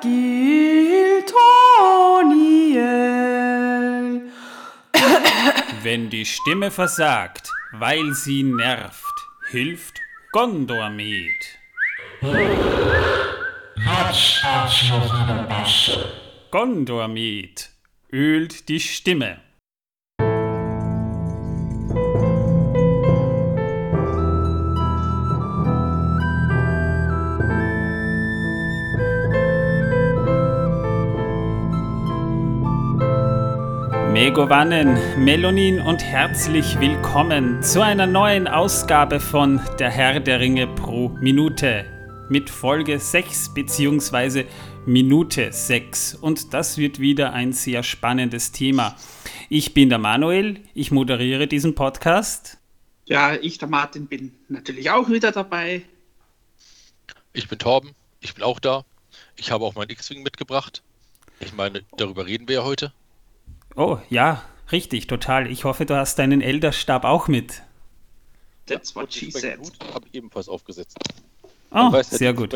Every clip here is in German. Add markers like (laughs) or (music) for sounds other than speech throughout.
Giltoniel. Wenn die Stimme versagt, weil sie nervt, hilft Gondormed. Gondormed ölt die Stimme. Megovanen, Melonin und herzlich willkommen zu einer neuen Ausgabe von Der Herr der Ringe pro Minute mit Folge 6 bzw. Minute 6 und das wird wieder ein sehr spannendes Thema. Ich bin der Manuel, ich moderiere diesen Podcast. Ja, ich, der Martin, bin natürlich auch wieder dabei. Ich bin Torben, ich bin auch da. Ich habe auch mein X-Wing mitgebracht. Ich meine, darüber reden wir ja heute. Oh, ja, richtig, total. Ich hoffe, du hast deinen Elderstab auch mit. That's what she said. habe ebenfalls aufgesetzt. Oh, weiß, sehr gut.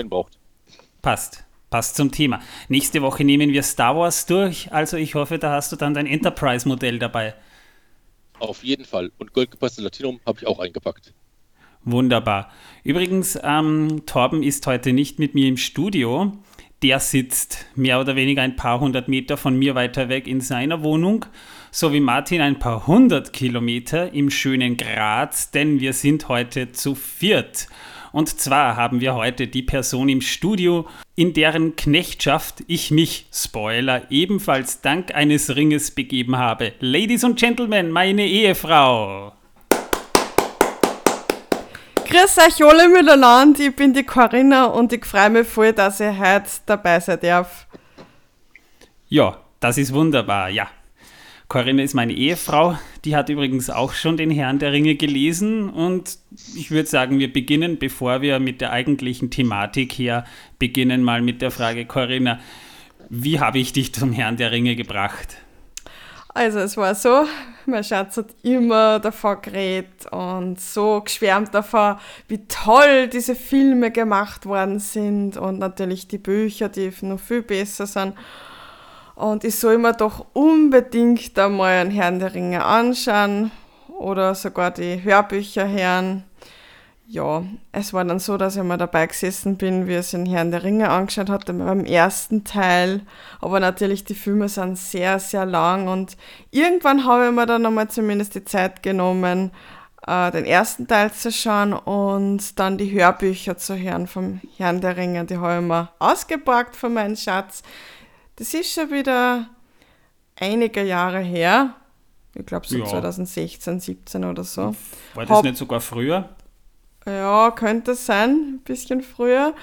Passt. Passt zum Thema. Nächste Woche nehmen wir Star Wars durch, also ich hoffe, da hast du dann dein Enterprise-Modell dabei. Auf jeden Fall. Und Goldgepasste Latinum habe ich auch eingepackt. Wunderbar. Übrigens, ähm, Torben ist heute nicht mit mir im Studio der sitzt mehr oder weniger ein paar hundert Meter von mir weiter weg in seiner Wohnung, so wie Martin ein paar hundert Kilometer im schönen Graz, denn wir sind heute zu viert. Und zwar haben wir heute die Person im Studio, in deren Knechtschaft ich mich, Spoiler, ebenfalls dank eines Ringes begeben habe. Ladies und Gentlemen, meine Ehefrau. Grüß euch alle miteinander, ich bin die Corinna und ich freue mich voll, dass ich heute dabei sein darf. Ja, das ist wunderbar, ja. Corinna ist meine Ehefrau, die hat übrigens auch schon den Herrn der Ringe gelesen und ich würde sagen, wir beginnen, bevor wir mit der eigentlichen Thematik her beginnen, mal mit der Frage, Corinna, wie habe ich dich zum Herrn der Ringe gebracht? Also es war so, mein Schatz hat immer davon geredet und so geschwärmt davon, wie toll diese Filme gemacht worden sind und natürlich die Bücher, die noch viel besser sind. Und ich soll mir doch unbedingt einmal einen Herrn der Ringe anschauen oder sogar die Hörbücher hören ja, es war dann so, dass ich mal dabei gesessen bin, wie es den Herrn der Ringe angeschaut hatte beim ersten Teil. Aber natürlich, die Filme sind sehr, sehr lang und irgendwann habe ich mir dann nochmal zumindest die Zeit genommen, äh, den ersten Teil zu schauen und dann die Hörbücher zu hören vom Herrn der Ringe. Die habe ich mir ausgepackt von meinem Schatz. Das ist schon wieder einige Jahre her. Ich glaube so ja. 2016, 17 oder so. War das Hab, nicht sogar früher? Ja, könnte sein, ein bisschen früher.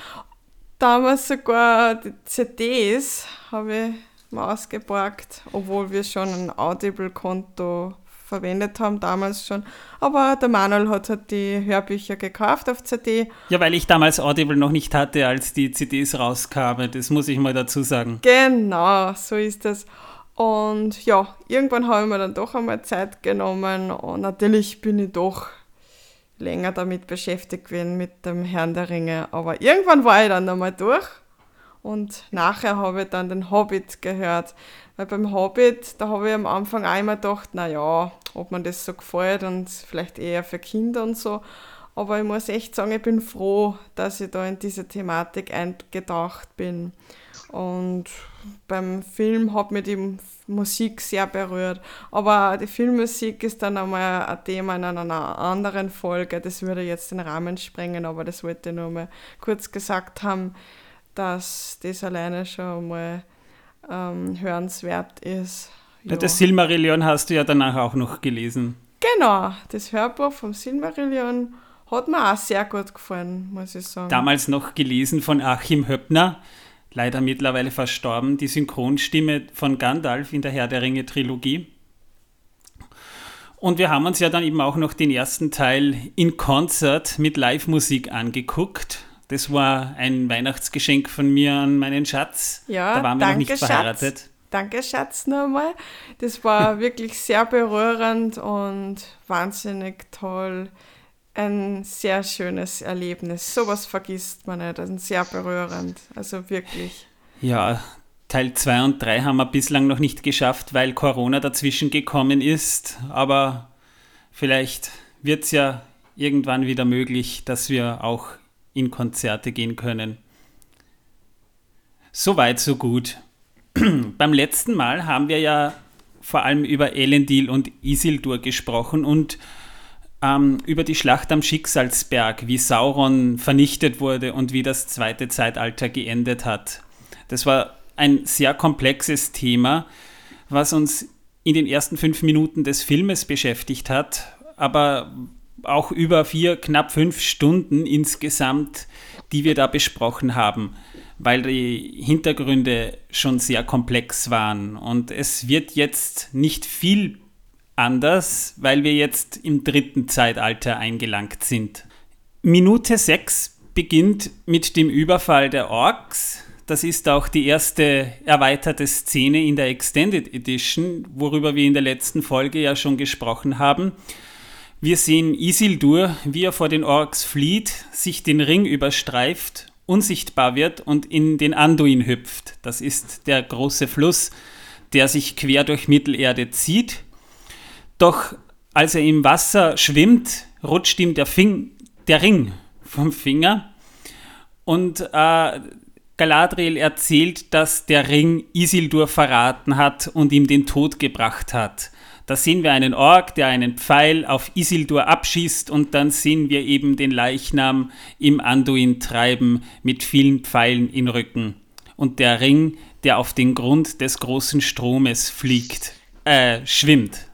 Damals sogar die CDs habe ich mal ausgeborgt, obwohl wir schon ein Audible-Konto verwendet haben, damals schon. Aber der Manuel hat halt die Hörbücher gekauft auf CD. Ja, weil ich damals Audible noch nicht hatte, als die CDs rauskamen. Das muss ich mal dazu sagen. Genau, so ist das. Und ja, irgendwann habe ich mir dann doch einmal Zeit genommen und natürlich bin ich doch länger damit beschäftigt gewesen mit dem Herrn der Ringe. Aber irgendwann war ich dann einmal durch und nachher habe ich dann den Hobbit gehört. Weil beim Hobbit, da habe ich am Anfang einmal gedacht, naja, ob man das so gefällt und vielleicht eher für Kinder und so. Aber ich muss echt sagen, ich bin froh, dass ich da in diese Thematik eingetaucht bin. Und beim Film hat mir die Musik sehr berührt. Aber die Filmmusik ist dann einmal ein Thema in einer anderen Folge. Das würde jetzt den Rahmen sprengen, aber das wollte ich nur mal kurz gesagt haben, dass das alleine schon mal ähm, hörenswert ist. Ja. Das Silmarillion hast du ja danach auch noch gelesen. Genau, das Hörbuch vom Silmarillion hat mir auch sehr gut gefallen, muss ich sagen. Damals noch gelesen von Achim Höppner, leider mittlerweile verstorben, die Synchronstimme von Gandalf in der Herr der Ringe Trilogie. Und wir haben uns ja dann eben auch noch den ersten Teil in Konzert mit Live-Musik angeguckt. Das war ein Weihnachtsgeschenk von mir an meinen Schatz. Ja, da waren wir danke, noch nicht verheiratet. Schatz. Danke, Schatz, nochmal. Das war (laughs) wirklich sehr berührend und wahnsinnig toll ein sehr schönes Erlebnis. Sowas vergisst man nicht. Ein sehr berührend. Also wirklich. Ja, Teil 2 und 3 haben wir bislang noch nicht geschafft, weil Corona dazwischen gekommen ist. Aber vielleicht wird es ja irgendwann wieder möglich, dass wir auch in Konzerte gehen können. Soweit, so gut. (clears throat) Beim letzten Mal haben wir ja vor allem über Elendil und Isildur gesprochen und ähm, über die Schlacht am Schicksalsberg, wie Sauron vernichtet wurde und wie das zweite Zeitalter geendet hat. Das war ein sehr komplexes Thema, was uns in den ersten fünf Minuten des Filmes beschäftigt hat, aber auch über vier, knapp fünf Stunden insgesamt, die wir da besprochen haben, weil die Hintergründe schon sehr komplex waren. Und es wird jetzt nicht viel anders, weil wir jetzt im dritten Zeitalter eingelangt sind. Minute 6 beginnt mit dem Überfall der Orks. Das ist auch die erste erweiterte Szene in der Extended Edition, worüber wir in der letzten Folge ja schon gesprochen haben. Wir sehen Isildur, wie er vor den Orks flieht, sich den Ring überstreift, unsichtbar wird und in den Anduin hüpft. Das ist der große Fluss, der sich quer durch Mittelerde zieht. Doch als er im Wasser schwimmt, rutscht ihm der, Fing der Ring vom Finger und äh, Galadriel erzählt, dass der Ring Isildur verraten hat und ihm den Tod gebracht hat. Da sehen wir einen Ork, der einen Pfeil auf Isildur abschießt und dann sehen wir eben den Leichnam im Anduin treiben mit vielen Pfeilen in Rücken. Und der Ring, der auf den Grund des großen Stromes fliegt, äh, schwimmt.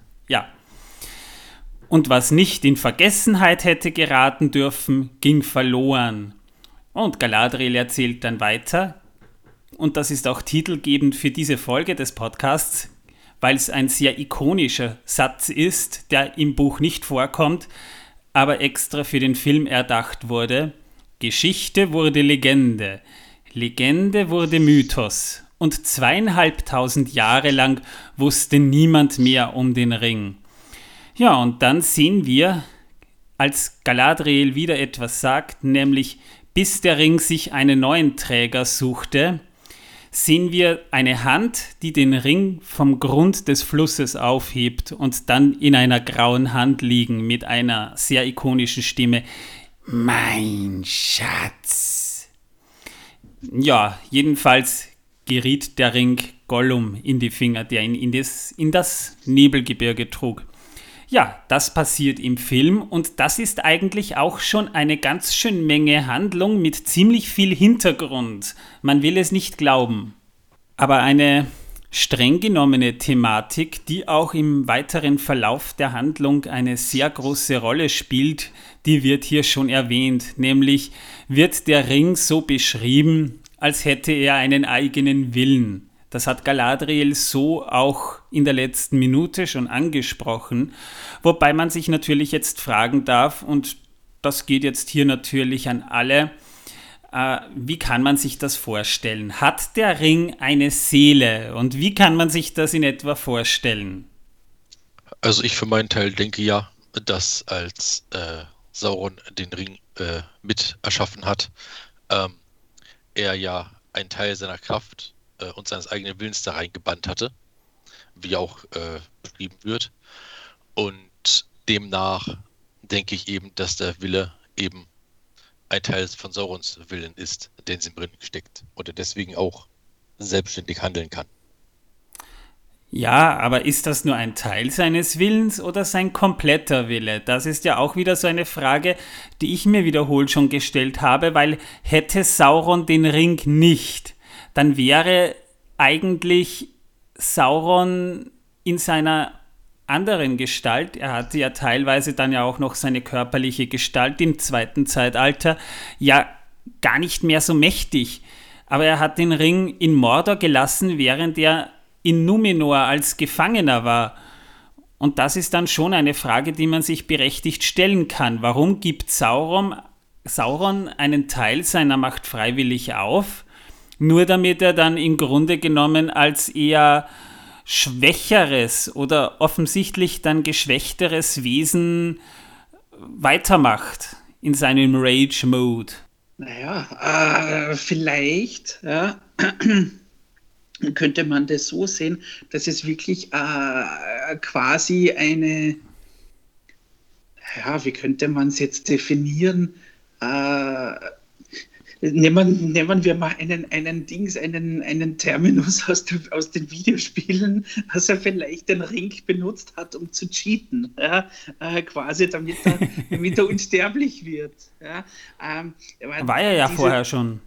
Und was nicht in Vergessenheit hätte geraten dürfen, ging verloren. Und Galadriel erzählt dann weiter, und das ist auch titelgebend für diese Folge des Podcasts, weil es ein sehr ikonischer Satz ist, der im Buch nicht vorkommt, aber extra für den Film erdacht wurde. Geschichte wurde Legende, Legende wurde Mythos und zweieinhalbtausend Jahre lang wusste niemand mehr um den Ring. Ja, und dann sehen wir, als Galadriel wieder etwas sagt, nämlich bis der Ring sich einen neuen Träger suchte, sehen wir eine Hand, die den Ring vom Grund des Flusses aufhebt und dann in einer grauen Hand liegen mit einer sehr ikonischen Stimme. Mein Schatz. Ja, jedenfalls geriet der Ring Gollum in die Finger, der ihn in das, in das Nebelgebirge trug. Ja, das passiert im Film und das ist eigentlich auch schon eine ganz schön Menge Handlung mit ziemlich viel Hintergrund. Man will es nicht glauben. Aber eine streng genommene Thematik, die auch im weiteren Verlauf der Handlung eine sehr große Rolle spielt, die wird hier schon erwähnt, nämlich wird der Ring so beschrieben, als hätte er einen eigenen Willen. Das hat Galadriel so auch in der letzten Minute schon angesprochen, wobei man sich natürlich jetzt fragen darf, und das geht jetzt hier natürlich an alle, äh, wie kann man sich das vorstellen? Hat der Ring eine Seele und wie kann man sich das in etwa vorstellen? Also ich für meinen Teil denke ja, dass als äh, Sauron den Ring äh, mit erschaffen hat, ähm, er ja einen Teil seiner Kraft äh, und seines eigenen Willens da reingebannt hatte, wie auch äh, beschrieben wird. Und demnach denke ich eben, dass der Wille eben ein Teil von Saurons Willen ist, den sie im Ring steckt und er deswegen auch selbstständig handeln kann. Ja, aber ist das nur ein Teil seines Willens oder sein kompletter Wille? Das ist ja auch wieder so eine Frage, die ich mir wiederholt schon gestellt habe, weil hätte Sauron den Ring nicht, dann wäre eigentlich Sauron in seiner anderen Gestalt, er hatte ja teilweise dann ja auch noch seine körperliche Gestalt im zweiten Zeitalter, ja gar nicht mehr so mächtig. Aber er hat den Ring in Mordor gelassen, während er in Numenor als Gefangener war. Und das ist dann schon eine Frage, die man sich berechtigt stellen kann. Warum gibt Sauron, Sauron einen Teil seiner Macht freiwillig auf? Nur damit er dann im Grunde genommen als eher schwächeres oder offensichtlich dann geschwächteres Wesen weitermacht in seinem Rage-Mode. Naja, äh, vielleicht ja, (clears throat) könnte man das so sehen, dass es wirklich äh, quasi eine, ja, wie könnte man es jetzt definieren? Äh, Nehmen, nehmen wir mal einen, einen Dings, einen, einen Terminus aus, der, aus den Videospielen, dass er vielleicht den Ring benutzt hat, um zu cheaten, ja? äh, quasi damit er, (laughs) damit er unsterblich wird. Ja? Ähm, War er ja diese, vorher schon.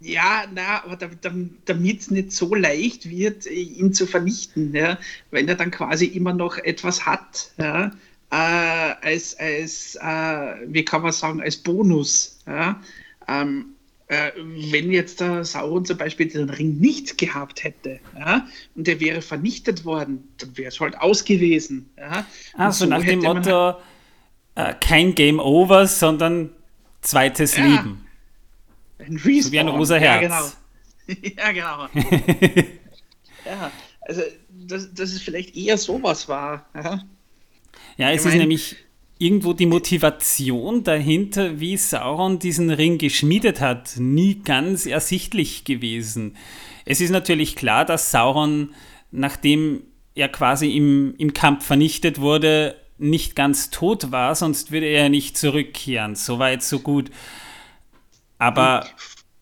Ja, na, aber damit es nicht so leicht wird, ihn zu vernichten, ja? wenn er dann quasi immer noch etwas hat, ja? äh, als, als äh, wie kann man sagen, als Bonus. Ja? Ähm, äh, wenn jetzt der Sauron zum Beispiel den Ring nicht gehabt hätte ja, und der wäre vernichtet worden, dann wäre es halt aus gewesen. Ja. Also so nach dem Motto, äh, kein Game Over, sondern zweites ja. Leben. Ein Respawn. So wie ein rosa Herz. (laughs) Ja, genau. ja, genau. (laughs) ja, also dass, dass es vielleicht eher sowas war. Ja, ja es ich ist mein, nämlich irgendwo die Motivation dahinter, wie Sauron diesen Ring geschmiedet hat, nie ganz ersichtlich gewesen. Es ist natürlich klar, dass Sauron, nachdem er quasi im, im Kampf vernichtet wurde, nicht ganz tot war, sonst würde er nicht zurückkehren. So weit, so gut. Aber.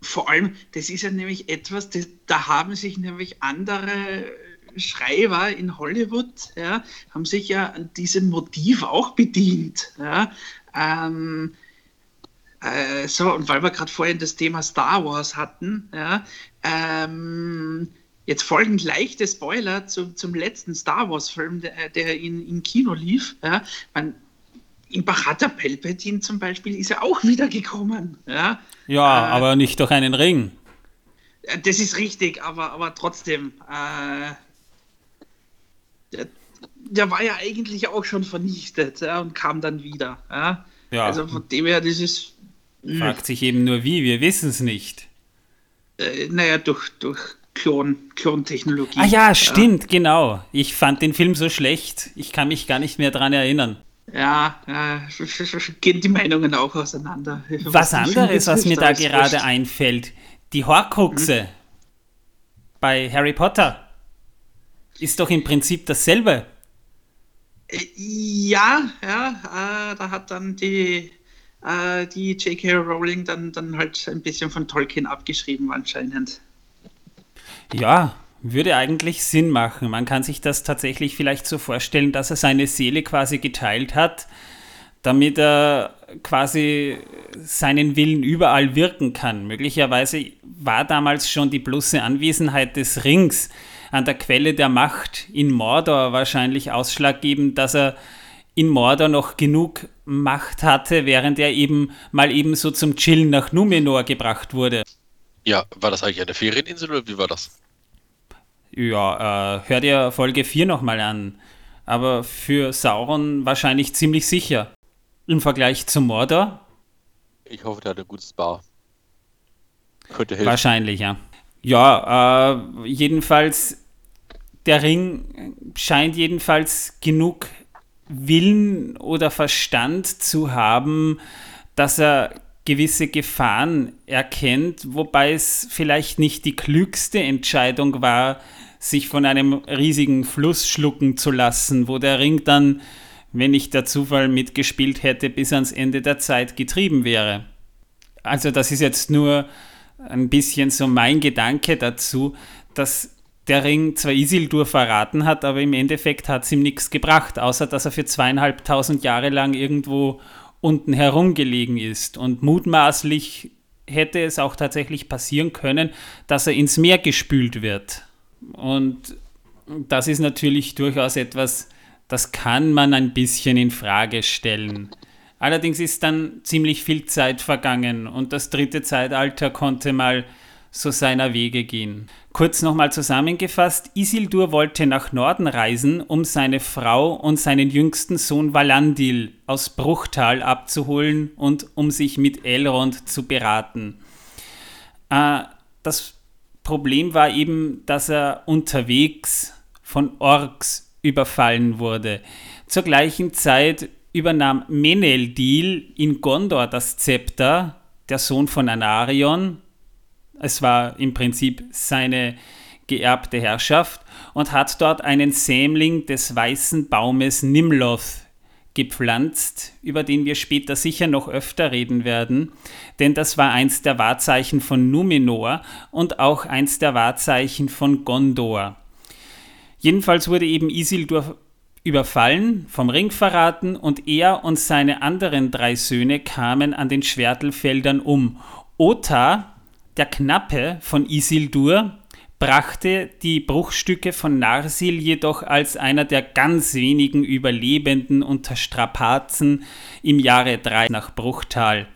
Vor allem, das ist ja nämlich etwas, das, da haben sich nämlich andere Schreiber in Hollywood ja, haben sich ja an diesem Motiv auch bedient. Ja. Ähm, äh, so, und weil wir gerade vorhin das Thema Star Wars hatten, ja, ähm, jetzt folgen leichte Spoiler zum, zum letzten Star Wars-Film, der, der in, im Kino lief. Ja. Man, Imperator Palpatine zum Beispiel ist ja auch wiedergekommen. Ja, ja äh, aber nicht durch einen Ring. Das ist richtig, aber, aber trotzdem, äh, der, der war ja eigentlich auch schon vernichtet ja, und kam dann wieder. Ja. ja. Also von dem her, das ist. Hm. Fragt sich eben nur wie, wir wissen es nicht. Äh, naja, durch, durch Klon, Klontechnologie. Ah ja, stimmt, ja. genau. Ich fand den Film so schlecht. Ich kann mich gar nicht mehr daran erinnern. Ja, äh, gehen die Meinungen auch auseinander. Was, was anderes, was mir da gerade einfällt, die Horcruxe hm. bei Harry Potter ist doch im Prinzip dasselbe. Äh, ja, ja, äh, da hat dann die, äh, die J.K. Rowling dann, dann halt ein bisschen von Tolkien abgeschrieben anscheinend. Ja, würde eigentlich Sinn machen. Man kann sich das tatsächlich vielleicht so vorstellen, dass er seine Seele quasi geteilt hat, damit er quasi seinen Willen überall wirken kann. Möglicherweise war damals schon die bloße Anwesenheit des Rings an der Quelle der Macht in Mordor wahrscheinlich ausschlaggebend, dass er in Mordor noch genug Macht hatte, während er eben mal eben so zum Chillen nach Numenor gebracht wurde. Ja, war das eigentlich eine Ferieninsel oder wie war das? Ja, äh, hör dir Folge 4 nochmal an. Aber für Sauron wahrscheinlich ziemlich sicher. Im Vergleich zu Mordor? Ich hoffe, der hat ein gutes Bar. Könnte helfen. Wahrscheinlich, ja. Ja, äh, jedenfalls der Ring scheint jedenfalls genug Willen oder Verstand zu haben, dass er gewisse Gefahren erkennt, wobei es vielleicht nicht die klügste Entscheidung war, sich von einem riesigen Fluss schlucken zu lassen, wo der Ring dann, wenn nicht der Zufall mitgespielt hätte, bis ans Ende der Zeit getrieben wäre. Also das ist jetzt nur ein bisschen so mein Gedanke dazu, dass der Ring zwar Isildur verraten hat, aber im Endeffekt hat es ihm nichts gebracht, außer dass er für zweieinhalbtausend Jahre lang irgendwo unten herumgelegen ist. Und mutmaßlich hätte es auch tatsächlich passieren können, dass er ins Meer gespült wird. Und das ist natürlich durchaus etwas, das kann man ein bisschen in Frage stellen. Allerdings ist dann ziemlich viel Zeit vergangen und das dritte Zeitalter konnte mal so seiner Wege gehen. Kurz nochmal zusammengefasst, Isildur wollte nach Norden reisen, um seine Frau und seinen jüngsten Sohn Valandil aus Bruchtal abzuholen und um sich mit Elrond zu beraten. Äh, das Problem war eben, dass er unterwegs von Orks überfallen wurde. Zur gleichen Zeit übernahm Meneldil in Gondor das Zepter der Sohn von Anarion. Es war im Prinzip seine geerbte Herrschaft und hat dort einen Sämling des weißen Baumes Nimloth gepflanzt, über den wir später sicher noch öfter reden werden, denn das war eins der Wahrzeichen von Numenor und auch eins der Wahrzeichen von Gondor. Jedenfalls wurde eben Isildur überfallen, vom Ring verraten und er und seine anderen drei Söhne kamen an den Schwertelfeldern um. Ota, der Knappe von Isildur, brachte die Bruchstücke von Narsil jedoch als einer der ganz wenigen Überlebenden unter Strapazen im Jahre 3 nach Bruchtal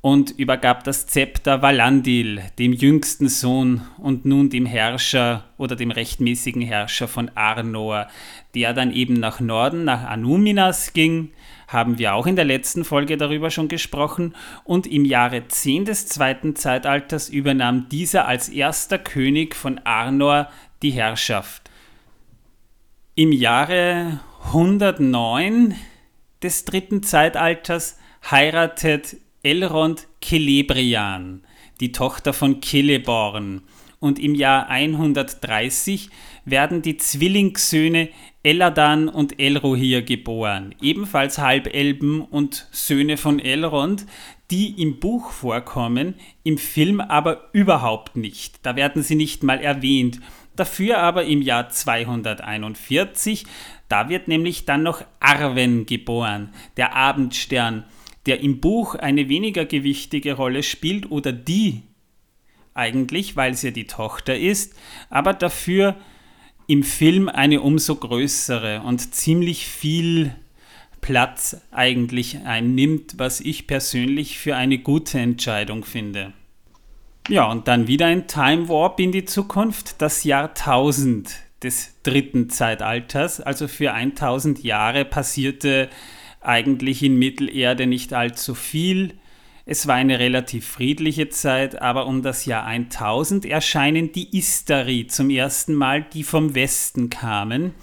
und übergab das Zepter Valandil, dem jüngsten Sohn und nun dem Herrscher oder dem rechtmäßigen Herrscher von Arnor, der dann eben nach Norden, nach Anuminas ging, haben wir auch in der letzten Folge darüber schon gesprochen, und im Jahre 10 des zweiten Zeitalters übernahm dieser als erster König von Arnor die Herrschaft. Im Jahre 109 des dritten Zeitalters heiratet Elrond Celebrian, die Tochter von Celeborn, und im Jahr 130 werden die Zwillingssöhne Eladan und Elrohir geboren, ebenfalls Halbelben und Söhne von Elrond, die im Buch vorkommen, im Film aber überhaupt nicht. Da werden sie nicht mal erwähnt. Dafür aber im Jahr 241, da wird nämlich dann noch Arwen geboren, der Abendstern, der im Buch eine weniger gewichtige Rolle spielt oder die eigentlich, weil sie die Tochter ist, aber dafür im Film eine umso größere und ziemlich viel Platz eigentlich einnimmt, was ich persönlich für eine gute Entscheidung finde. Ja, und dann wieder ein Time Warp in die Zukunft, das Jahr 1000 des dritten Zeitalters. Also für 1000 Jahre passierte eigentlich in Mittelerde nicht allzu viel. Es war eine relativ friedliche Zeit, aber um das Jahr 1000 erscheinen die Istari zum ersten Mal, die vom Westen kamen.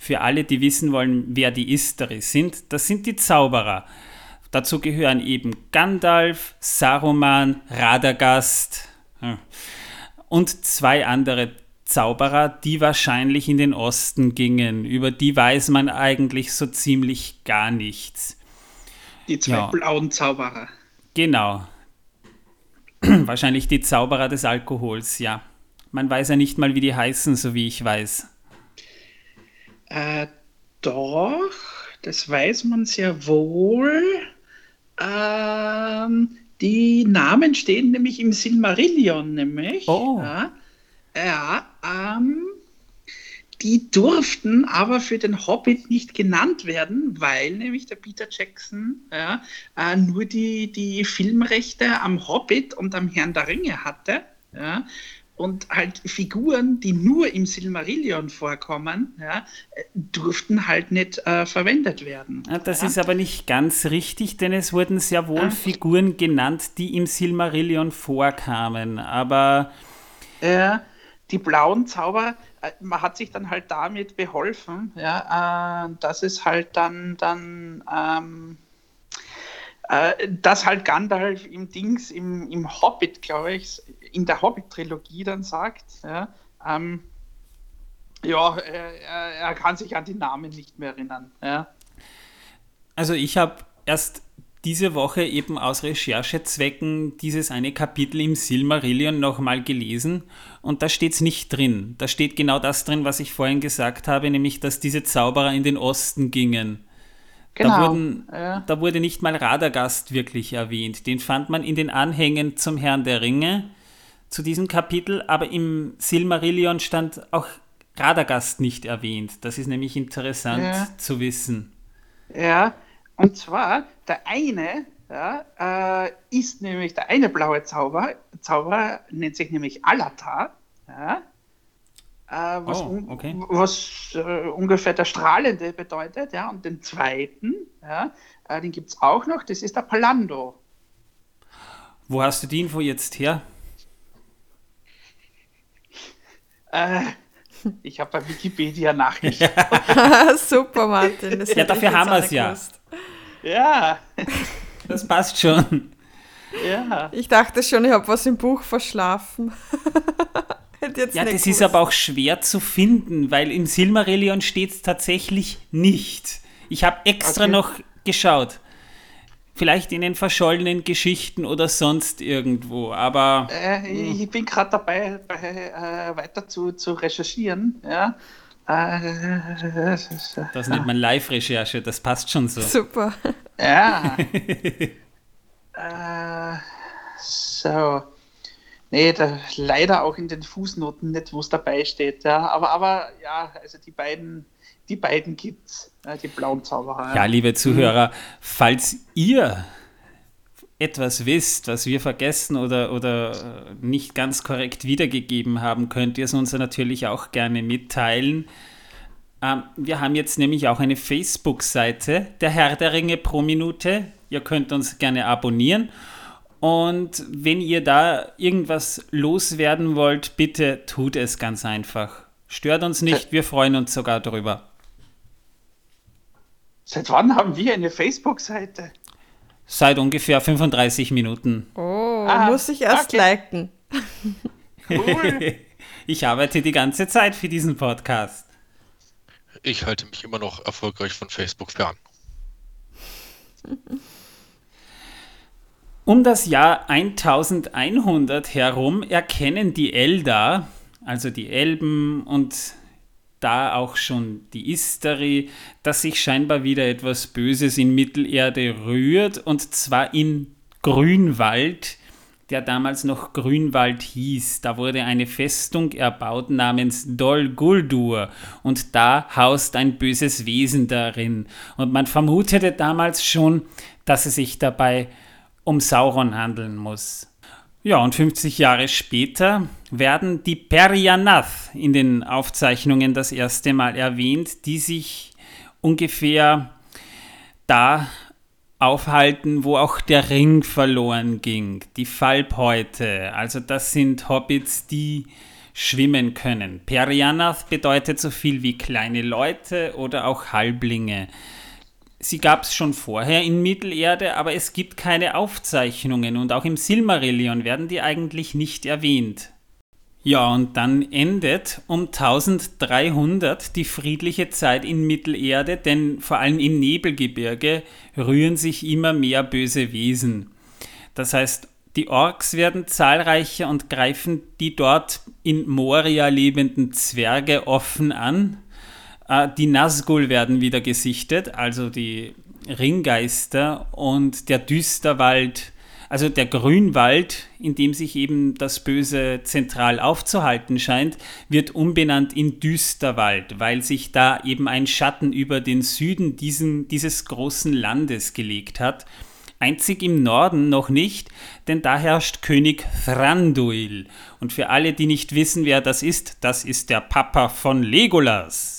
Für alle, die wissen wollen, wer die Istari sind, das sind die Zauberer. Dazu gehören eben Gandalf, Saruman, Radagast und zwei andere Zauberer, die wahrscheinlich in den Osten gingen. Über die weiß man eigentlich so ziemlich gar nichts. Die zwei ja. blauen Zauberer. Genau. (clears throat) Wahrscheinlich die Zauberer des Alkohols, ja. Man weiß ja nicht mal, wie die heißen, so wie ich weiß. Äh, doch, das weiß man sehr wohl. Ähm, die Namen stehen nämlich im Silmarillion, nämlich. Oh. Ja, ja ähm, die durften aber für den Hobbit nicht genannt werden, weil nämlich der Peter Jackson ja, äh, nur die, die Filmrechte am Hobbit und am Herrn der Ringe hatte. Ja, und halt Figuren, die nur im Silmarillion vorkommen, ja, durften halt nicht äh, verwendet werden. Ja, das ja. ist aber nicht ganz richtig, denn es wurden sehr wohl Figuren genannt, die im Silmarillion vorkamen, aber... Ja, die blauen Zauber, äh, man hat sich dann halt damit beholfen, ja, äh, dass es halt dann, dann ähm, äh, dass halt Gandalf im Dings, im, im Hobbit, glaube ich, in der Hobbit-Trilogie dann sagt, ja, ähm, ja er, er, kann sich an die Namen nicht mehr erinnern. Ja. Also ich habe erst diese Woche eben aus Recherchezwecken dieses eine Kapitel im Silmarillion nochmal gelesen und da steht es nicht drin. Da steht genau das drin, was ich vorhin gesagt habe, nämlich dass diese Zauberer in den Osten gingen. Genau, da, wurden, ja. da wurde nicht mal Radagast wirklich erwähnt. Den fand man in den Anhängen zum Herrn der Ringe zu diesem Kapitel, aber im Silmarillion stand auch Radagast nicht erwähnt. Das ist nämlich interessant ja. zu wissen. Ja, und zwar, der eine ja, äh, ist nämlich, der eine blaue Zauber, Zauber nennt sich nämlich Alatar, ja, äh, was, oh, okay. was äh, ungefähr der Strahlende bedeutet, ja, und den zweiten, ja, äh, den gibt es auch noch, das ist der Palando. Wo hast du die Info jetzt her? Äh, ich habe bei Wikipedia nachgeschaut. (laughs) (laughs) Super, Martin. ja, dafür haben wir es ja. Ja. Das passt schon. Ja. Ich dachte schon, ich habe was im Buch verschlafen. (laughs) ja, das gewusst. ist aber auch schwer zu finden, weil im Silmarillion steht es tatsächlich nicht. Ich habe extra okay. noch geschaut. Vielleicht in den verschollenen Geschichten oder sonst irgendwo, aber. Äh, ich bin gerade dabei, äh, weiter zu, zu recherchieren. Ja. Das nennt man Live-Recherche, das passt schon so. Super. Ja. (laughs) äh, so. Nee, da, leider auch in den Fußnoten nicht, wo es dabei steht. Ja. Aber, aber ja, also die beiden die beiden gibt's, äh, die blauen Zauberer. Ja, liebe Zuhörer, mhm. falls ihr etwas wisst, was wir vergessen oder, oder äh, nicht ganz korrekt wiedergegeben haben, könnt ihr es uns natürlich auch gerne mitteilen. Ähm, wir haben jetzt nämlich auch eine Facebook-Seite, der Herr der Ringe pro Minute. Ihr könnt uns gerne abonnieren. Und wenn ihr da irgendwas loswerden wollt, bitte tut es ganz einfach. Stört uns nicht, wir freuen uns sogar darüber. Seit wann haben wir eine Facebook-Seite? Seit ungefähr 35 Minuten. Oh, ah, muss ich erst okay. liken. Cool. (laughs) ich arbeite die ganze Zeit für diesen Podcast. Ich halte mich immer noch erfolgreich von Facebook fern. Um das Jahr 1100 herum erkennen die Eldar, also die Elben und da auch schon die Istari, dass sich scheinbar wieder etwas Böses in Mittelerde rührt und zwar in Grünwald, der damals noch Grünwald hieß. Da wurde eine Festung erbaut namens Dol Guldur und da haust ein böses Wesen darin. Und man vermutete damals schon, dass es sich dabei um Sauron handeln muss. Ja, und 50 Jahre später werden die Perianath in den Aufzeichnungen das erste Mal erwähnt, die sich ungefähr da aufhalten, wo auch der Ring verloren ging, die Falbhäute. Also das sind Hobbits, die schwimmen können. Perianath bedeutet so viel wie kleine Leute oder auch Halblinge. Sie gab es schon vorher in Mittelerde, aber es gibt keine Aufzeichnungen und auch im Silmarillion werden die eigentlich nicht erwähnt. Ja, und dann endet um 1300 die friedliche Zeit in Mittelerde, denn vor allem im Nebelgebirge rühren sich immer mehr böse Wesen. Das heißt, die Orks werden zahlreicher und greifen die dort in Moria lebenden Zwerge offen an die Nazgul werden wieder gesichtet, also die Ringgeister und der Düsterwald, also der Grünwald, in dem sich eben das Böse zentral aufzuhalten scheint, wird umbenannt in Düsterwald, weil sich da eben ein Schatten über den Süden diesen, dieses großen Landes gelegt hat. Einzig im Norden noch nicht, denn da herrscht König Thranduil. Und für alle, die nicht wissen, wer das ist, das ist der Papa von Legolas.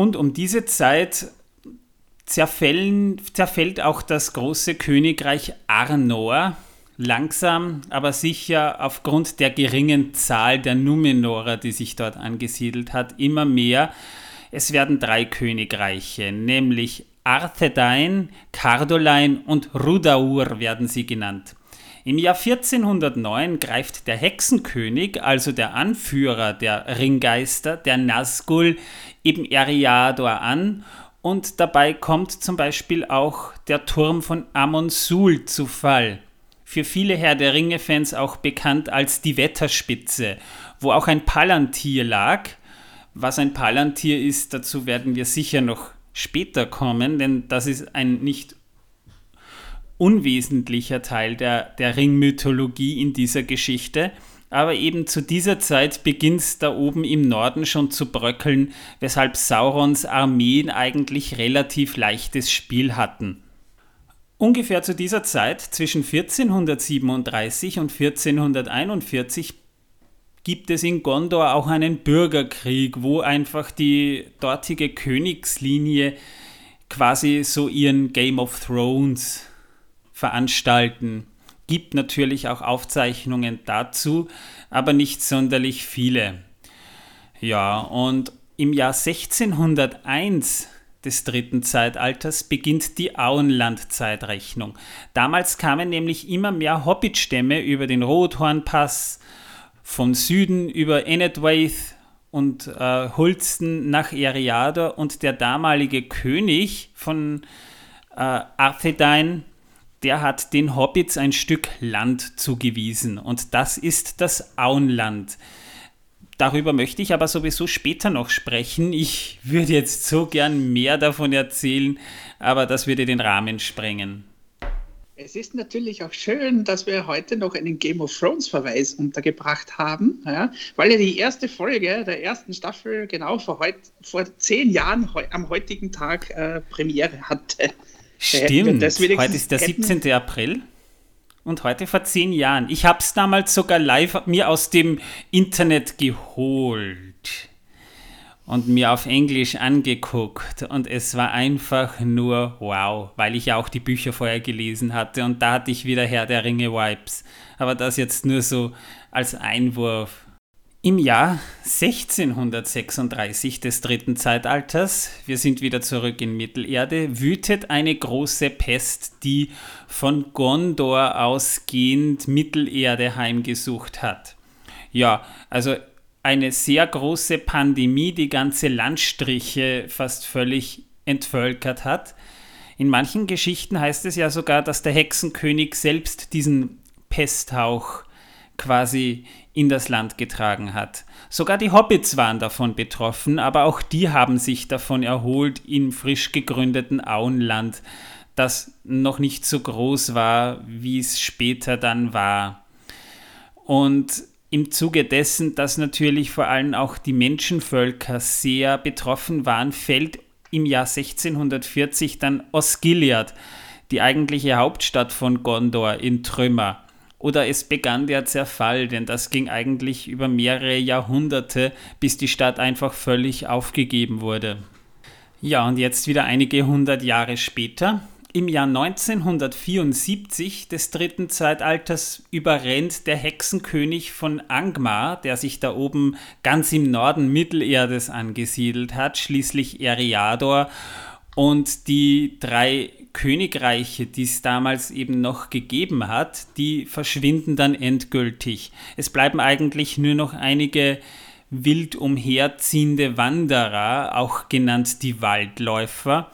Und um diese Zeit zerfällen, zerfällt auch das große Königreich Arnor, langsam, aber sicher aufgrund der geringen Zahl der Numenorer, die sich dort angesiedelt hat, immer mehr. Es werden drei Königreiche, nämlich Arthedain, Cardolein und Rudaur werden sie genannt. Im Jahr 1409 greift der Hexenkönig, also der Anführer der Ringgeister, der Nazgul, eben Eriador an und dabei kommt zum Beispiel auch der Turm von Amon-Sul zu Fall. Für viele Herr der Ringe-Fans auch bekannt als die Wetterspitze, wo auch ein Palantir lag. Was ein Palantir ist, dazu werden wir sicher noch später kommen, denn das ist ein nicht unwesentlicher Teil der, der Ringmythologie in dieser Geschichte. Aber eben zu dieser Zeit beginnt es da oben im Norden schon zu bröckeln, weshalb Saurons Armeen eigentlich relativ leichtes Spiel hatten. Ungefähr zu dieser Zeit, zwischen 1437 und 1441, gibt es in Gondor auch einen Bürgerkrieg, wo einfach die dortige Königslinie quasi so ihren Game of Thrones veranstalten. Gibt natürlich auch Aufzeichnungen dazu, aber nicht sonderlich viele. Ja, und im Jahr 1601 des dritten Zeitalters beginnt die Auenland-Zeitrechnung. Damals kamen nämlich immer mehr Hobbitstämme über den Rothornpass, von Süden über Enedwaith und äh, Hulsten nach Eriador und der damalige König von äh, Arthedain, der hat den Hobbits ein Stück Land zugewiesen und das ist das Auenland. Darüber möchte ich aber sowieso später noch sprechen. Ich würde jetzt so gern mehr davon erzählen, aber das würde den Rahmen sprengen. Es ist natürlich auch schön, dass wir heute noch einen Game of Thrones Verweis untergebracht haben, ja, weil ja die erste Folge der ersten Staffel genau vor, heut, vor zehn Jahren heu, am heutigen Tag äh, Premiere hatte. Stimmt, heute ist der 17. April und heute vor zehn Jahren. Ich habe es damals sogar live mir aus dem Internet geholt und mir auf Englisch angeguckt und es war einfach nur wow, weil ich ja auch die Bücher vorher gelesen hatte und da hatte ich wieder Herr der Ringe Vibes. Aber das jetzt nur so als Einwurf. Im Jahr 1636 des dritten Zeitalters, wir sind wieder zurück in Mittelerde, wütet eine große Pest, die von Gondor ausgehend Mittelerde heimgesucht hat. Ja, also eine sehr große Pandemie, die ganze Landstriche fast völlig entvölkert hat. In manchen Geschichten heißt es ja sogar, dass der Hexenkönig selbst diesen Pesthauch quasi in das Land getragen hat. Sogar die Hobbits waren davon betroffen, aber auch die haben sich davon erholt im frisch gegründeten Auenland, das noch nicht so groß war, wie es später dann war. Und im Zuge dessen, dass natürlich vor allem auch die Menschenvölker sehr betroffen waren, fällt im Jahr 1640 dann Osgiliath, die eigentliche Hauptstadt von Gondor, in Trümmer oder es begann der Zerfall, denn das ging eigentlich über mehrere Jahrhunderte, bis die Stadt einfach völlig aufgegeben wurde. Ja, und jetzt wieder einige hundert Jahre später, im Jahr 1974 des dritten Zeitalters überrennt der Hexenkönig von Angmar, der sich da oben ganz im Norden Mittelerdes angesiedelt hat, schließlich Eriador und die drei Königreiche, die es damals eben noch gegeben hat, die verschwinden dann endgültig. Es bleiben eigentlich nur noch einige wild umherziehende Wanderer, auch genannt die Waldläufer.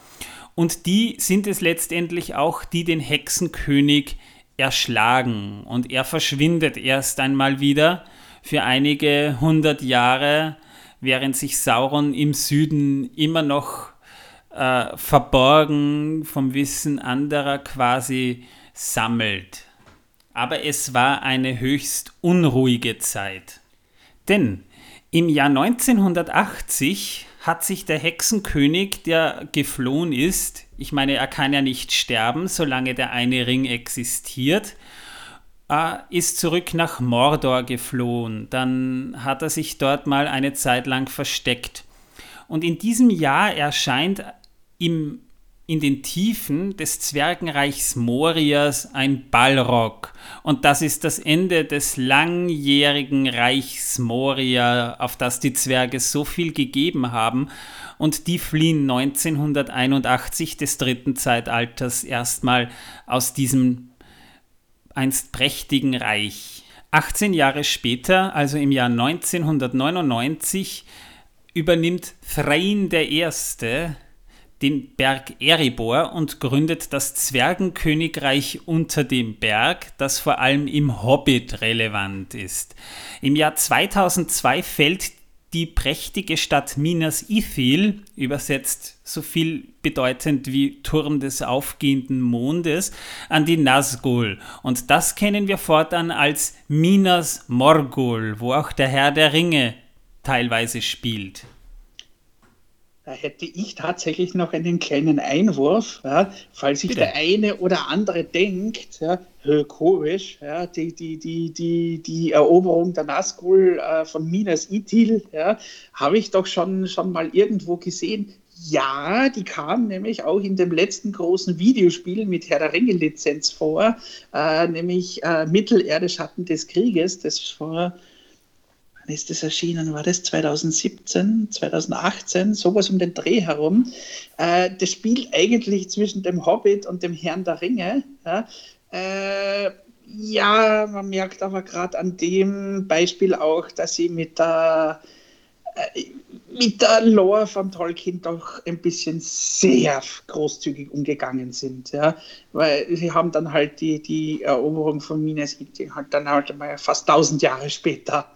Und die sind es letztendlich auch, die den Hexenkönig erschlagen. Und er verschwindet erst einmal wieder für einige hundert Jahre, während sich Sauron im Süden immer noch äh, verborgen vom Wissen anderer quasi sammelt. Aber es war eine höchst unruhige Zeit. Denn im Jahr 1980 hat sich der Hexenkönig, der geflohen ist, ich meine, er kann ja nicht sterben, solange der eine Ring existiert, äh, ist zurück nach Mordor geflohen. Dann hat er sich dort mal eine Zeit lang versteckt. Und in diesem Jahr erscheint im, in den Tiefen des Zwergenreichs Morias ein Balrog. Und das ist das Ende des langjährigen Reichs Moria, auf das die Zwerge so viel gegeben haben. Und die fliehen 1981 des dritten Zeitalters erstmal aus diesem einst prächtigen Reich. 18 Jahre später, also im Jahr 1999, übernimmt Thrain I den Berg Erebor und gründet das Zwergenkönigreich unter dem Berg, das vor allem im Hobbit relevant ist. Im Jahr 2002 fällt die prächtige Stadt Minas Ithil, übersetzt so viel bedeutend wie Turm des aufgehenden Mondes, an die Nazgul. Und das kennen wir fortan als Minas Morgul, wo auch der Herr der Ringe teilweise spielt. Da hätte ich tatsächlich noch einen kleinen Einwurf, ja, falls sich Bitte. der eine oder andere denkt, ja, komisch, ja, die, die, die, die, die Eroberung der Nazgul äh, von Minas Ithil, ja, habe ich doch schon, schon mal irgendwo gesehen. Ja, die kam nämlich auch in dem letzten großen Videospiel mit Herr der Ringe-Lizenz vor, äh, nämlich äh, Mittelerde Schatten des Krieges, das vor wann ist das erschienen? War das 2017, 2018, sowas um den Dreh herum? Äh, das spielt eigentlich zwischen dem Hobbit und dem Herrn der Ringe. Ja, äh, ja man merkt aber gerade an dem Beispiel auch, dass sie mit der äh, mit der Lore von Tolkien doch ein bisschen sehr großzügig umgegangen sind. Ja? Weil sie haben dann halt die, die Eroberung von Minas Ithil halt dann halt mal fast tausend Jahre später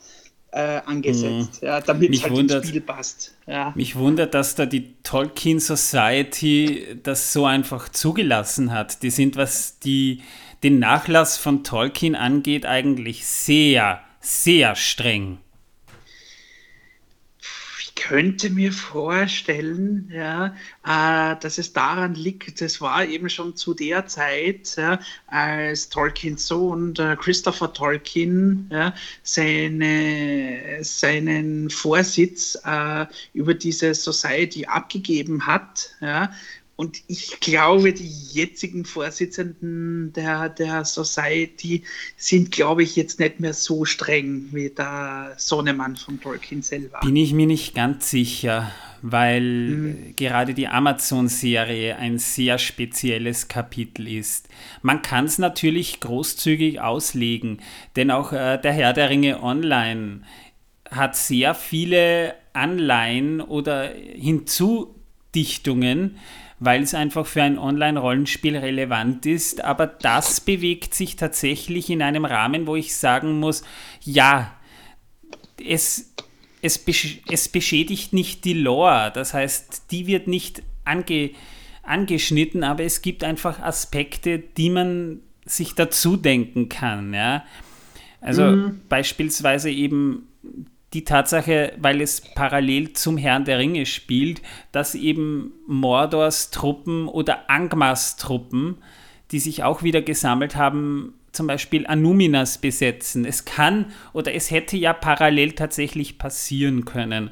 äh, angesetzt, mhm. ja, damit es halt wundert, ins Spiel passt. Ja. Mich wundert, dass da die Tolkien Society das so einfach zugelassen hat. Die sind, was die, den Nachlass von Tolkien angeht, eigentlich sehr, sehr streng könnte mir vorstellen, ja, äh, dass es daran liegt, das war eben schon zu der Zeit, ja, als Tolkiens Sohn, der Christopher Tolkien, ja, seine, seinen Vorsitz äh, über diese Society abgegeben hat. Ja, und ich glaube, die jetzigen Vorsitzenden der, der Society sind, glaube ich, jetzt nicht mehr so streng wie der Sohnemann von Tolkien selber. Bin ich mir nicht ganz sicher, weil mhm. gerade die Amazon-Serie ein sehr spezielles Kapitel ist. Man kann es natürlich großzügig auslegen, denn auch äh, der Herr der Ringe Online hat sehr viele Anleihen oder Hinzudichtungen, weil es einfach für ein Online-Rollenspiel relevant ist. Aber das bewegt sich tatsächlich in einem Rahmen, wo ich sagen muss, ja, es, es, besch es beschädigt nicht die Lore. Das heißt, die wird nicht ange angeschnitten, aber es gibt einfach Aspekte, die man sich dazu denken kann. Ja? Also mhm. beispielsweise eben die Tatsache, weil es parallel zum Herrn der Ringe spielt, dass eben Mordors Truppen oder Angmas Truppen, die sich auch wieder gesammelt haben, zum Beispiel Anuminas besetzen. Es kann oder es hätte ja parallel tatsächlich passieren können.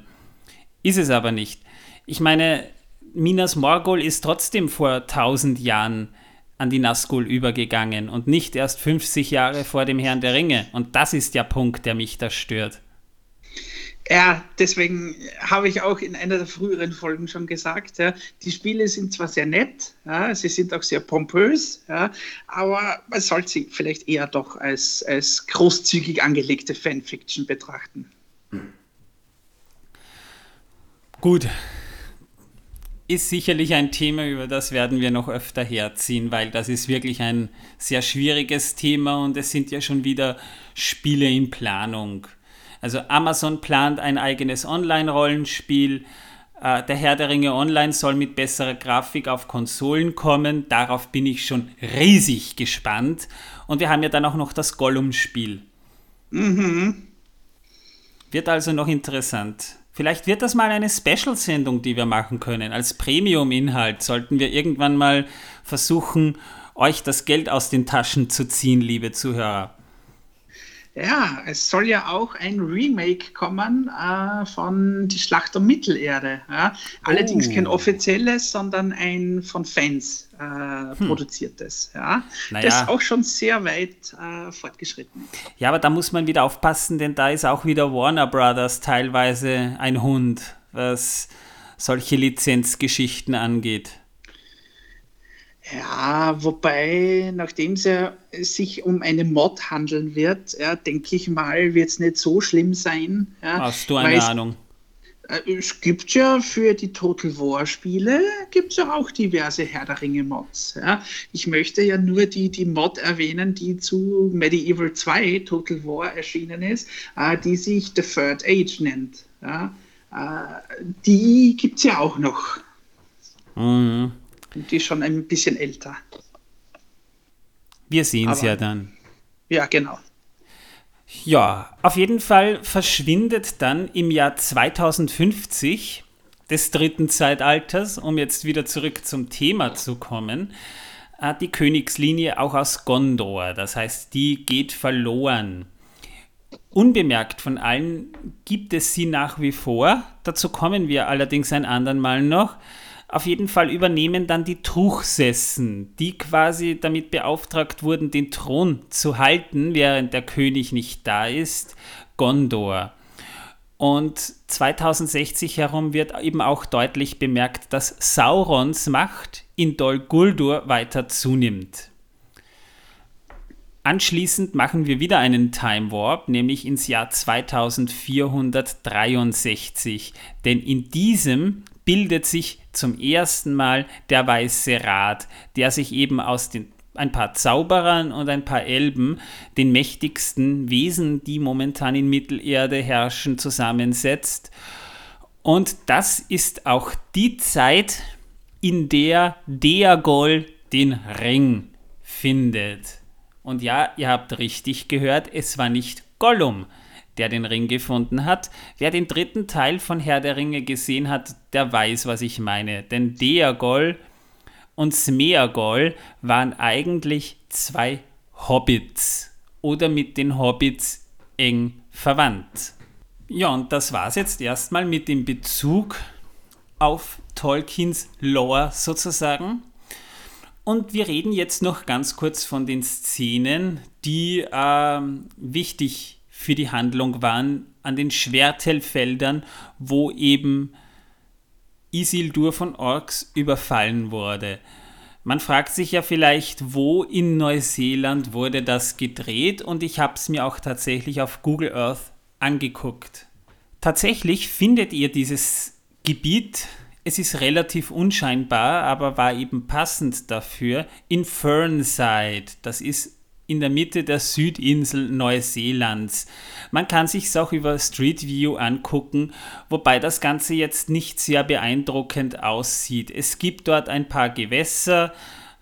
Ist es aber nicht. Ich meine, Minas Morgul ist trotzdem vor tausend Jahren an die Nazgul übergegangen und nicht erst 50 Jahre vor dem Herrn der Ringe. Und das ist der Punkt, der mich da stört. Ja, deswegen habe ich auch in einer der früheren Folgen schon gesagt, ja, die Spiele sind zwar sehr nett, ja, sie sind auch sehr pompös, ja, aber man sollte sie vielleicht eher doch als, als großzügig angelegte Fanfiction betrachten. Gut. Ist sicherlich ein Thema, über das werden wir noch öfter herziehen, weil das ist wirklich ein sehr schwieriges Thema und es sind ja schon wieder Spiele in Planung. Also Amazon plant ein eigenes Online-Rollenspiel. Äh, der Herr der Ringe Online soll mit besserer Grafik auf Konsolen kommen. Darauf bin ich schon riesig gespannt. Und wir haben ja dann auch noch das Gollum-Spiel. Mhm. Wird also noch interessant. Vielleicht wird das mal eine Special-Sendung, die wir machen können. Als Premium-Inhalt sollten wir irgendwann mal versuchen, euch das Geld aus den Taschen zu ziehen, liebe Zuhörer. Ja, es soll ja auch ein Remake kommen äh, von Die Schlacht um Mittelerde. Ja? Allerdings oh. kein offizielles, sondern ein von Fans äh, hm. produziertes. Ja? Naja. Das ist auch schon sehr weit äh, fortgeschritten. Ja, aber da muss man wieder aufpassen, denn da ist auch wieder Warner Brothers teilweise ein Hund, was solche Lizenzgeschichten angeht. Ja, wobei, nachdem es ja sich um eine Mod handeln wird, ja, denke ich mal, wird es nicht so schlimm sein. Ja, Hast du eine es, Ahnung? Äh, es gibt ja für die Total War Spiele gibt ja auch diverse Herr der Ringe Mods. Ja. Ich möchte ja nur die, die Mod erwähnen, die zu Medieval 2 Total War erschienen ist, äh, die sich The Third Age nennt. Ja. Äh, die gibt es ja auch noch. Mhm. Und die ist schon ein bisschen älter. Wir sehen es ja dann. Ja, genau. Ja, auf jeden Fall verschwindet dann im Jahr 2050 des dritten Zeitalters, um jetzt wieder zurück zum Thema zu kommen, äh, die Königslinie auch aus Gondor. Das heißt, die geht verloren. Unbemerkt von allen gibt es sie nach wie vor. Dazu kommen wir allerdings ein andern Mal noch. Auf jeden Fall übernehmen dann die Truchsessen, die quasi damit beauftragt wurden, den Thron zu halten, während der König nicht da ist, Gondor. Und 2060 herum wird eben auch deutlich bemerkt, dass Saurons Macht in Dol Guldur weiter zunimmt. Anschließend machen wir wieder einen Time Warp, nämlich ins Jahr 2463, denn in diesem bildet sich zum ersten Mal der Weiße Rat, der sich eben aus den ein paar Zauberern und ein paar Elben, den mächtigsten Wesen, die momentan in Mittelerde herrschen, zusammensetzt. Und das ist auch die Zeit, in der Deagol den Ring findet. Und ja, ihr habt richtig gehört, es war nicht Gollum, der den Ring gefunden hat. Wer den dritten Teil von Herr der Ringe gesehen hat, der weiß, was ich meine. Denn Deagol und Smeagol waren eigentlich zwei Hobbits oder mit den Hobbits eng verwandt. Ja, und das war's jetzt erstmal mit dem Bezug auf Tolkiens Lore sozusagen. Und wir reden jetzt noch ganz kurz von den Szenen, die äh, wichtig für die Handlung waren, an den Schwertelfeldern, wo eben Isildur von Orks überfallen wurde. Man fragt sich ja vielleicht, wo in Neuseeland wurde das gedreht und ich habe es mir auch tatsächlich auf Google Earth angeguckt. Tatsächlich findet ihr dieses Gebiet es ist relativ unscheinbar, aber war eben passend dafür in Fernside. Das ist in der Mitte der Südinsel Neuseelands. Man kann sich auch über Street View angucken, wobei das Ganze jetzt nicht sehr beeindruckend aussieht. Es gibt dort ein paar Gewässer,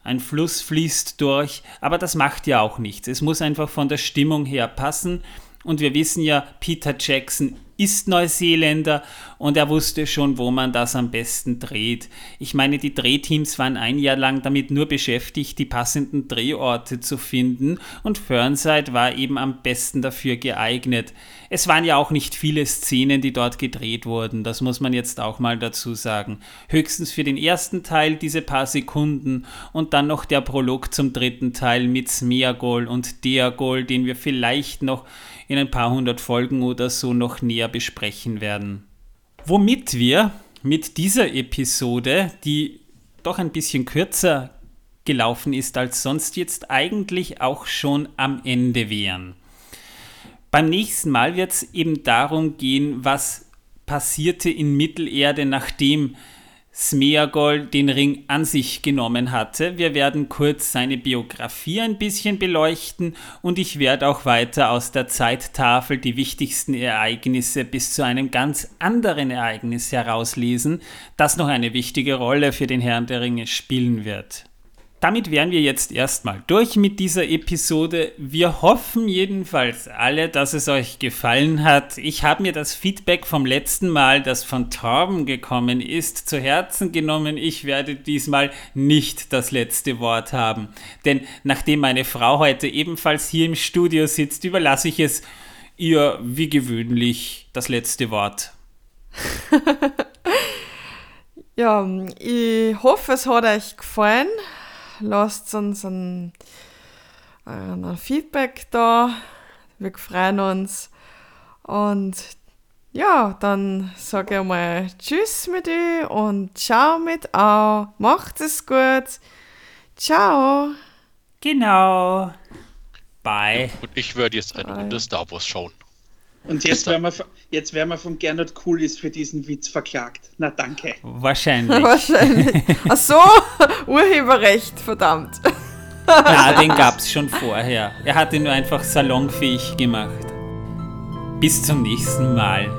ein Fluss fließt durch, aber das macht ja auch nichts. Es muss einfach von der Stimmung her passen. Und wir wissen ja, Peter Jackson ist Neuseeländer und er wusste schon, wo man das am besten dreht. Ich meine, die Drehteams waren ein Jahr lang damit nur beschäftigt, die passenden Drehorte zu finden und Fernside war eben am besten dafür geeignet. Es waren ja auch nicht viele Szenen, die dort gedreht wurden, das muss man jetzt auch mal dazu sagen. Höchstens für den ersten Teil diese paar Sekunden und dann noch der Prolog zum dritten Teil mit Smeagol und Deagol, den wir vielleicht noch in ein paar hundert Folgen oder so noch näher besprechen werden. Womit wir mit dieser Episode, die doch ein bisschen kürzer gelaufen ist als sonst, jetzt eigentlich auch schon am Ende wären. Beim nächsten Mal wird es eben darum gehen, was passierte in Mittelerde, nachdem Smeagol den Ring an sich genommen hatte. Wir werden kurz seine Biografie ein bisschen beleuchten und ich werde auch weiter aus der Zeittafel die wichtigsten Ereignisse bis zu einem ganz anderen Ereignis herauslesen, das noch eine wichtige Rolle für den Herrn der Ringe spielen wird damit wären wir jetzt erstmal durch mit dieser Episode. Wir hoffen jedenfalls alle, dass es euch gefallen hat. Ich habe mir das Feedback vom letzten Mal, das von Torben gekommen ist, zu Herzen genommen. Ich werde diesmal nicht das letzte Wort haben. Denn nachdem meine Frau heute ebenfalls hier im Studio sitzt, überlasse ich es ihr wie gewöhnlich das letzte Wort. (laughs) ja, ich hoffe, es hat euch gefallen lasst uns ein, ein Feedback da. Wir freuen uns. Und ja, dann sage ich mal Tschüss mit euch und Ciao mit auch. Macht es gut. Ciao. Genau. Bye. Und ich würde jetzt eine Runde Star Wars schauen. Und jetzt (laughs) werden, wir, jetzt werden wir von Gernot Coolies für diesen Witz verklagt. Na danke. Wahrscheinlich. (laughs) Wahrscheinlich. Ach so, (laughs) Urheberrecht, verdammt. Ja, den gab es schon vorher. Er hat ihn nur einfach salonfähig gemacht. Bis zum nächsten Mal.